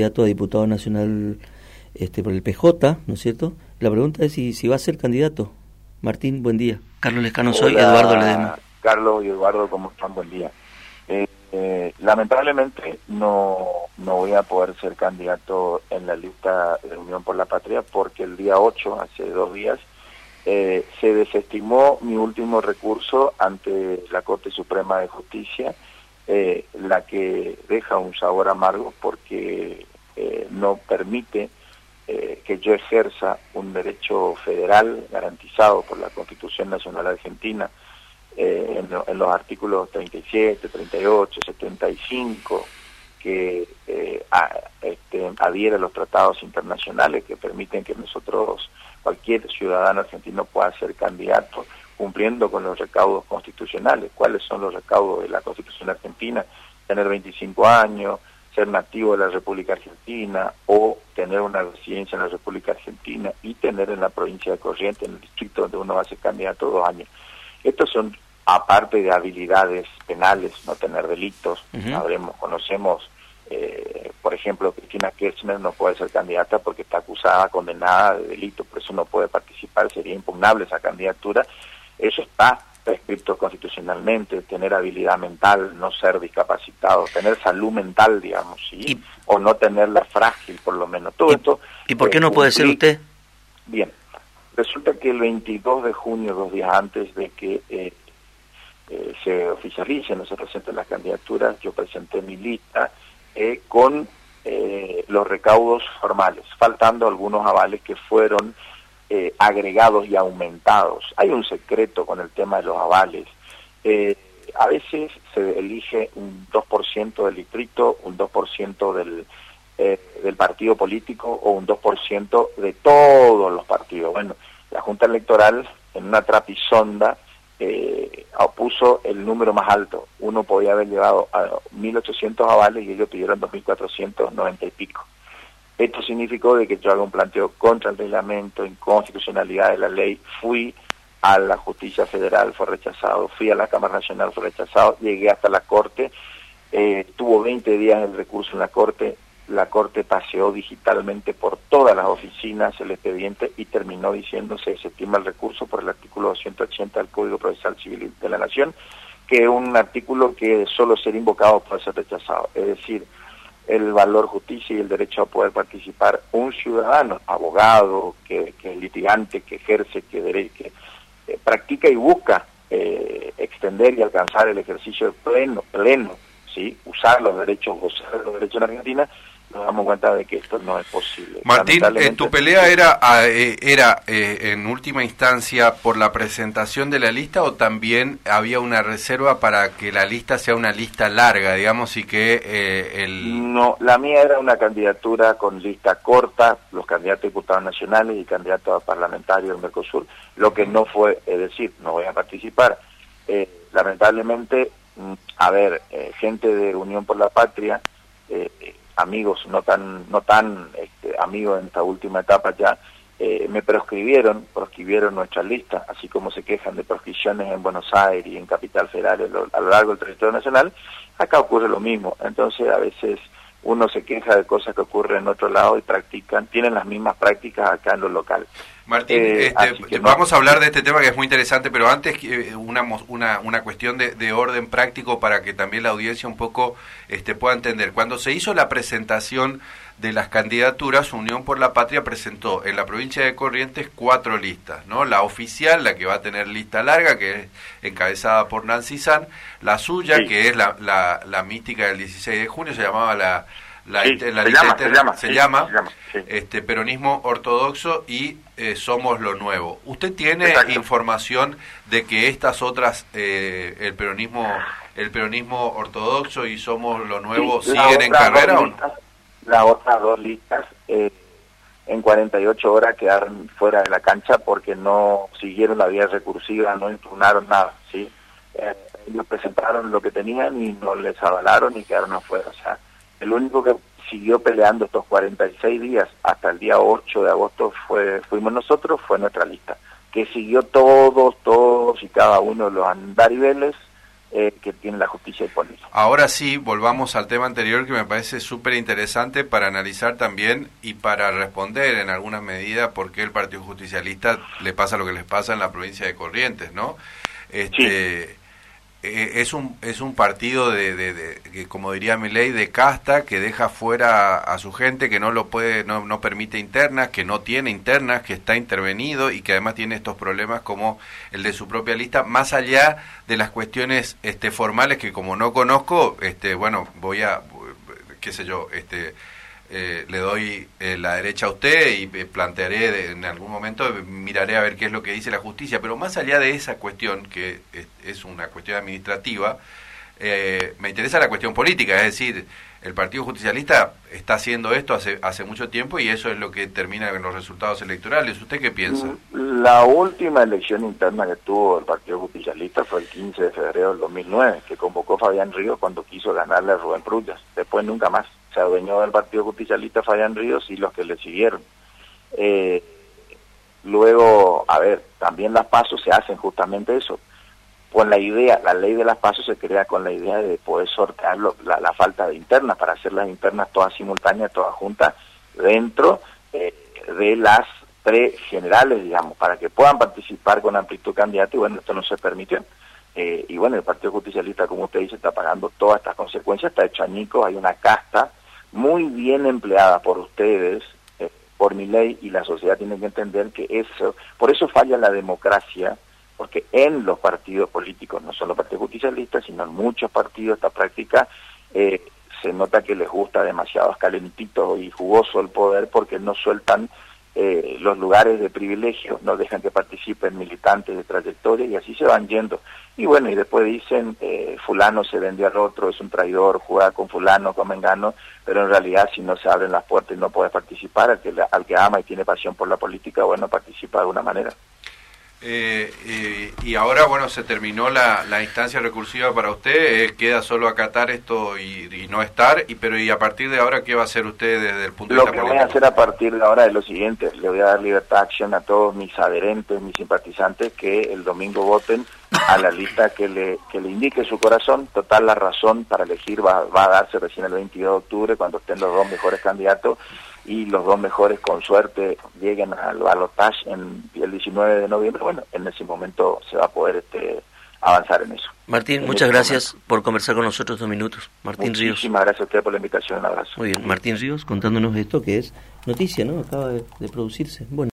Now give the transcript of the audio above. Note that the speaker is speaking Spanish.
candidato a diputado nacional este, por el PJ, ¿no es cierto? La pregunta es si, si va a ser candidato. Martín, buen día. Carlos Lescano soy, Eduardo Ledema. Carlos y Eduardo, ¿cómo están? Buen día. Eh, eh, lamentablemente no, no voy a poder ser candidato en la lista de Unión por la Patria porque el día 8, hace dos días, eh, se desestimó mi último recurso ante la Corte Suprema de Justicia, la que deja un sabor amargo porque no permite que yo ejerza un derecho federal garantizado por la Constitución Nacional Argentina eh, en, los artículos 37, 38, 75, que eh, este, adhiere a los tratados internacionales que permiten que nosotros, cualquier ciudadano argentino pueda ser candidato cumpliendo con los recaudos constitucionales. ¿Cuáles son los recaudos de la Constitución argentina? Tener 25 años, ser nativo de la República Argentina o tener una residencia en la República Argentina y tener en la provincia de Corrientes, en el distrito donde uno va a ser candidato, dos años. Estos son aparte de habilidades penales, no tener delitos, sabremos, conocemos, eh, por ejemplo, Cristina Kirchner no puede ser candidata porque está acusada, condenada de delito, por eso no puede participar, sería impugnable esa candidatura. Eso está prescrito constitucionalmente, tener habilidad mental, no ser discapacitado, tener salud mental, digamos, ¿sí? o no tenerla frágil, por lo menos. Todo esto. ¿Y por qué no puede ser usted? Bien, resulta que el 22 de junio, dos días antes de que eh, eh, se oficialicen no se presenten las candidaturas, yo presenté mi lista eh, con eh, los recaudos formales, faltando algunos avales que fueron agregados y aumentados. Hay un secreto con el tema de los avales. a veces se elige un 2% del distrito, un 2% del, del partido político o un 2% de todos los partidos. Bueno, la Junta Electoral en una trapisonda eh, opuso el número más alto. Uno podía haber llevado a 1.800 avales y ellos pidieron 2.490 y pico. Esto significó de que yo haga un planteo contra el reglamento, inconstitucionalidad de la ley, fui a la justicia federal, fue rechazado, fui a la Cámara Nacional, fue rechazado, llegué hasta la Corte, eh, tuvo 20 días el recurso en la Corte, la Corte paseó digitalmente por todas las oficinas el expediente y terminó diciéndose se estima el recurso por el artículo 280 del Código Procesal Civil de la Nación, que es un artículo que solo ser invocado puede ser rechazado. Es decir, el valor justicia y el derecho a poder participar un ciudadano, abogado, que, que litigante, que ejerce, que, que eh, practica y busca eh, extender y alcanzar el ejercicio pleno, pleno, ¿sí? usar los derechos, gozar los derechos en Argentina, nos damos cuenta de que esto no es posible. Martín, eh, ¿tu pelea era, ah, eh, era eh, en última instancia por la presentación de la lista o también había una reserva para que la lista sea una lista larga, digamos, y que el... No, la mía era una candidatura con lista corta, los candidatos a diputados nacionales y candidatos a parlamentarios del Mercosur, lo que no fue, es decir, no voy a participar. lamentablemente, mm, a ver, gente de Unión por la Patria, eh, amigos no tan no tan este, amigos en esta última etapa ya eh, me proscribieron proscribieron nuestra lista así como se quejan de proscripciones en Buenos Aires y en Capital Federal a lo largo del territorio nacional acá ocurre lo mismo. Entonces a veces uno se queja de cosas que ocurren en otro lado y practican tienen las mismas prácticas acá en lo local Martín, eh, este, vamos a hablar de este tema que es muy interesante, pero antes eh, una, una, una cuestión de, de, orden práctico para que también la audiencia un poco este, pueda entender. Cuando se hizo la presentación de las candidaturas, Unión por la Patria presentó en la provincia de Corrientes cuatro listas, ¿no? La oficial, la que va a tener lista larga, que es encabezada por Nancy San, la suya, que es la, la, la mística del 16 de junio, se llamaba la la, se, llama, este peronismo ortodoxo y eh, somos lo nuevo. ¿Usted tiene información de que estas otras eh, el peronismo el peronismo ortodoxo y somos lo nuevo siguen en carrera o no? Las otras dos listas eh, en 48 horas quedaron fuera de la cancha porque no siguieron la vía recursiva, no impugnaron nada, ¿sí? ellos presentaron lo que tenían y no les avalaron y quedaron afuera, o sea, el único que siguió peleando estos 46 días hasta el día 8 de agosto fue fuimos nosotros, fue nuestra lista, que siguió todos, todos y cada uno de los andariveles eh, que tiene la justicia disponible. Ahora sí, volvamos al tema anterior que me parece súper interesante para analizar también y para responder en alguna medida por qué el Partido Justicialista le pasa lo que les pasa en la provincia de Corrientes, ¿no? Este, eh, es un es un partido de, de, como diría mi ley de casta que deja fuera a, su gente que no lo puede no, no permite internas que no tiene internas que está intervenido y que además tiene estos problemas como el de su propia lista. Más allá de las cuestiones este formales que como no conozco este bueno voy a qué sé yo este eh, le doy eh, la derecha a usted y eh, plantearé en algún momento, miraré a ver qué es lo que dice la justicia, pero más allá de esa cuestión, que es, una cuestión administrativa, me interesa la cuestión política, es decir, el Partido Justicialista está haciendo esto hace, hace mucho tiempo y eso es lo que termina en los resultados electorales. ¿Usted qué piensa? La última elección interna que tuvo el Partido Justicialista fue el 15 de febrero del 2009, que convocó Fabián Ríos cuando quiso ganarle a Rubén Prullas. Después nunca más se del Partido Justicialista Fabián Ríos y los que le siguieron. Eh, luego, a ver, también las pasos se hacen justamente eso. Con la idea, la ley de las pasos se crea con la idea de poder sortear la, falta de internas, para hacer las internas todas simultáneas, todas juntas, dentro eh, de las tres generales, digamos, para que puedan participar con amplitud candidato y bueno, esto no se permitió. Eh, y bueno, el Partido Justicialista, como usted dice, está pagando todas estas consecuencias, está hecho añicos, hay una casta muy bien empleada por ustedes, eh, por mi ley, y la sociedad tiene que entender que eso, por eso falla la democracia, porque en los partidos políticos, no solo partidos justicialistas, sino en muchos partidos esta práctica, eh, se nota que les gusta demasiado calentito y jugoso el poder porque no sueltan eh, los lugares de privilegio, no dejan que participen militantes de trayectoria y así se van yendo. Y bueno, y después dicen, eh, fulano se vendió al otro, es un traidor, juega con fulano, con mengano, pero en realidad si no se abren las puertas y no puede participar, al que, al que ama y tiene pasión por la política, bueno, participa de alguna manera. Eh, y ahora, bueno, se terminó la, la instancia recursiva para usted, eh, queda solo acatar esto y, no estar, y pero y a partir de ahora, ¿qué va a hacer usted desde el punto de vista político? Lo que voy a hacer a partir de ahora es lo siguiente, le voy a dar libertad de acción a todos mis adherentes, mis simpatizantes, que el domingo voten a la lista que le, que le indique su corazón, total la razón para elegir va, va a darse recién el 22 de octubre, cuando estén los dos mejores candidatos, y los dos mejores con suerte lleguen al balotaje en el 19 de noviembre, bueno, en ese momento se va a poder este, avanzar en eso. Martín, muchas gracias por conversar con nosotros dos minutos. Martín Ríos. Muchísimas gracias a usted por la invitación, un abrazo. Muy bien, Martín Ríos contándonos esto que es noticia, ¿no? Acaba de, de producirse. Bueno.